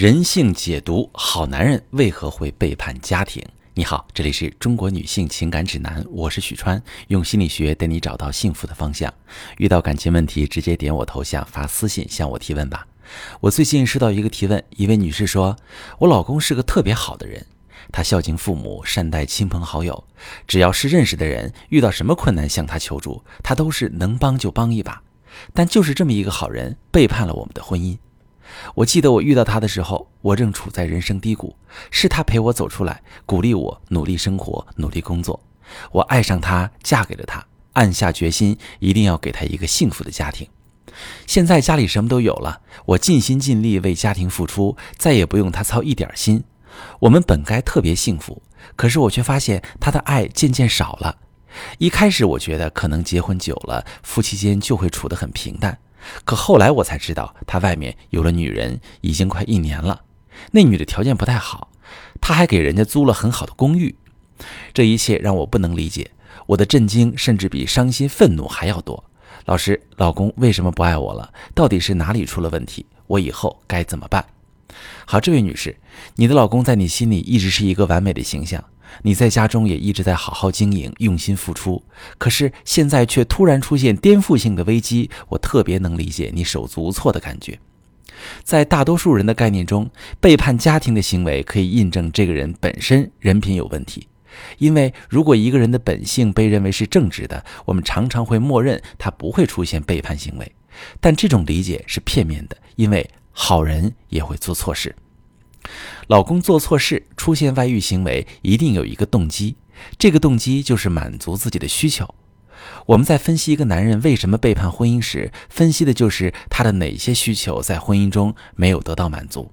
人性解读：好男人为何会背叛家庭？你好，这里是中国女性情感指南，我是许川，用心理学带你找到幸福的方向。遇到感情问题，直接点我头像发私信向我提问吧。我最近收到一个提问，一位女士说，我老公是个特别好的人，他孝敬父母，善待亲朋好友，只要是认识的人，遇到什么困难向他求助，他都是能帮就帮一把。但就是这么一个好人，背叛了我们的婚姻。我记得我遇到他的时候，我正处在人生低谷，是他陪我走出来，鼓励我努力生活、努力工作。我爱上他，嫁给了他，暗下决心一定要给他一个幸福的家庭。现在家里什么都有了，我尽心尽力为家庭付出，再也不用他操一点心。我们本该特别幸福，可是我却发现他的爱渐渐少了。一开始我觉得可能结婚久了，夫妻间就会处得很平淡。可后来我才知道，他外面有了女人，已经快一年了。那女的条件不太好，他还给人家租了很好的公寓。这一切让我不能理解，我的震惊甚至比伤心、愤怒还要多。老师，老公为什么不爱我了？到底是哪里出了问题？我以后该怎么办？好，这位女士，你的老公在你心里一直是一个完美的形象。你在家中也一直在好好经营、用心付出，可是现在却突然出现颠覆性的危机，我特别能理解你手足无措的感觉。在大多数人的概念中，背叛家庭的行为可以印证这个人本身人品有问题。因为如果一个人的本性被认为是正直的，我们常常会默认他不会出现背叛行为。但这种理解是片面的，因为好人也会做错事。老公做错事，出现外遇行为，一定有一个动机，这个动机就是满足自己的需求。我们在分析一个男人为什么背叛婚姻时，分析的就是他的哪些需求在婚姻中没有得到满足。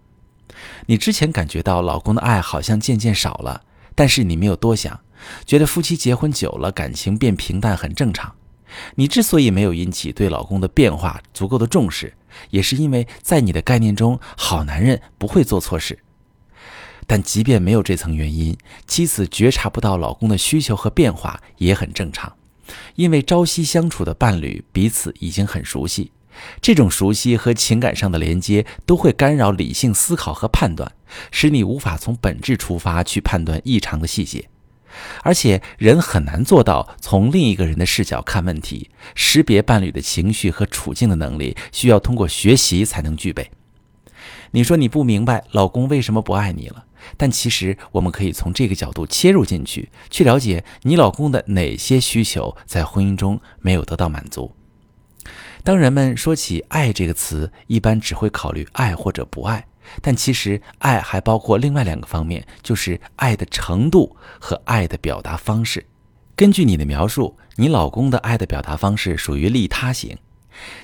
你之前感觉到老公的爱好像渐渐少了，但是你没有多想，觉得夫妻结婚久了，感情变平淡很正常。你之所以没有引起对老公的变化足够的重视，也是因为在你的概念中，好男人不会做错事。但即便没有这层原因，妻子觉察不到老公的需求和变化也很正常，因为朝夕相处的伴侣彼此已经很熟悉，这种熟悉和情感上的连接都会干扰理性思考和判断，使你无法从本质出发去判断异常的细节。而且人很难做到从另一个人的视角看问题，识别伴侣的情绪和处境的能力，需要通过学习才能具备。你说你不明白老公为什么不爱你了？但其实我们可以从这个角度切入进去，去了解你老公的哪些需求在婚姻中没有得到满足。当人们说起“爱”这个词，一般只会考虑爱或者不爱，但其实爱还包括另外两个方面，就是爱的程度和爱的表达方式。根据你的描述，你老公的爱的表达方式属于利他型。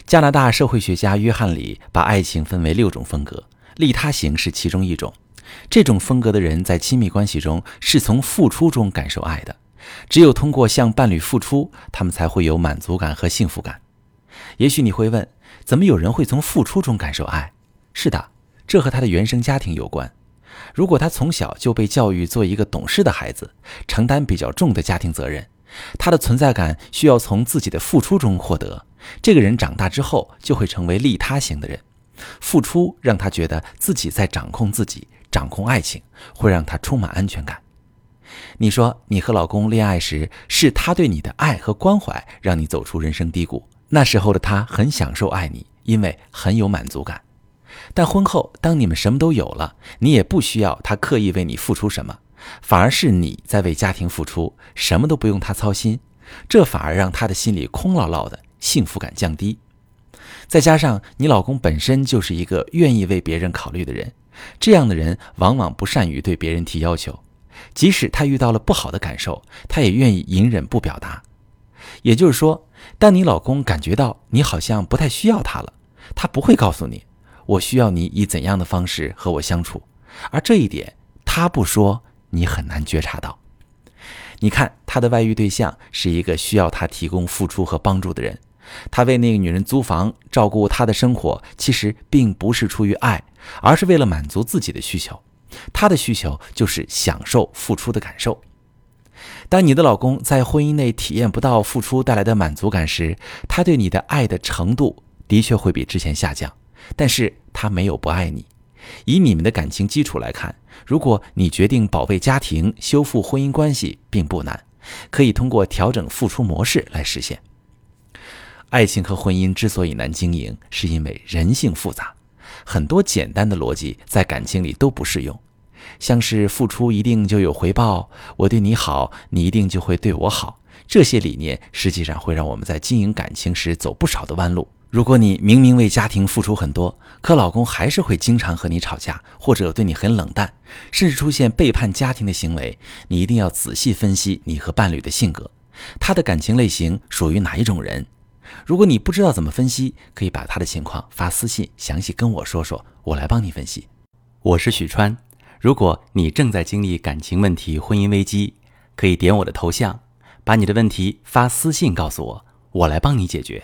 加拿大社会学家约翰里把爱情分为六种风格，利他型是其中一种。这种风格的人在亲密关系中是从付出中感受爱的，只有通过向伴侣付出，他们才会有满足感和幸福感。也许你会问，怎么有人会从付出中感受爱？是的，这和他的原生家庭有关。如果他从小就被教育做一个懂事的孩子，承担比较重的家庭责任，他的存在感需要从自己的付出中获得。这个人长大之后就会成为利他型的人，付出让他觉得自己在掌控自己。掌控爱情会让他充满安全感。你说你和老公恋爱时，是他对你的爱和关怀让你走出人生低谷。那时候的他很享受爱你，因为很有满足感。但婚后，当你们什么都有了，你也不需要他刻意为你付出什么，反而是你在为家庭付出，什么都不用他操心。这反而让他的心里空落落的，幸福感降低。再加上你老公本身就是一个愿意为别人考虑的人。这样的人往往不善于对别人提要求，即使他遇到了不好的感受，他也愿意隐忍不表达。也就是说，当你老公感觉到你好像不太需要他了，他不会告诉你“我需要你以怎样的方式和我相处”，而这一点他不说，你很难觉察到。你看，他的外遇对象是一个需要他提供付出和帮助的人。他为那个女人租房，照顾她的生活，其实并不是出于爱，而是为了满足自己的需求。他的需求就是享受付出的感受。当你的老公在婚姻内体验不到付出带来的满足感时，他对你的爱的程度的确会比之前下降。但是他没有不爱你，以你们的感情基础来看，如果你决定保卫家庭、修复婚姻关系，并不难，可以通过调整付出模式来实现。爱情和婚姻之所以难经营，是因为人性复杂，很多简单的逻辑在感情里都不适用。像是付出一定就有回报，我对你好，你一定就会对我好，这些理念实际上会让我们在经营感情时走不少的弯路。如果你明明为家庭付出很多，可老公还是会经常和你吵架，或者对你很冷淡，甚至出现背叛家庭的行为，你一定要仔细分析你和伴侣的性格，他的感情类型属于哪一种人。如果你不知道怎么分析，可以把他的情况发私信，详细跟我说说，我来帮你分析。我是许川，如果你正在经历感情问题、婚姻危机，可以点我的头像，把你的问题发私信告诉我，我来帮你解决。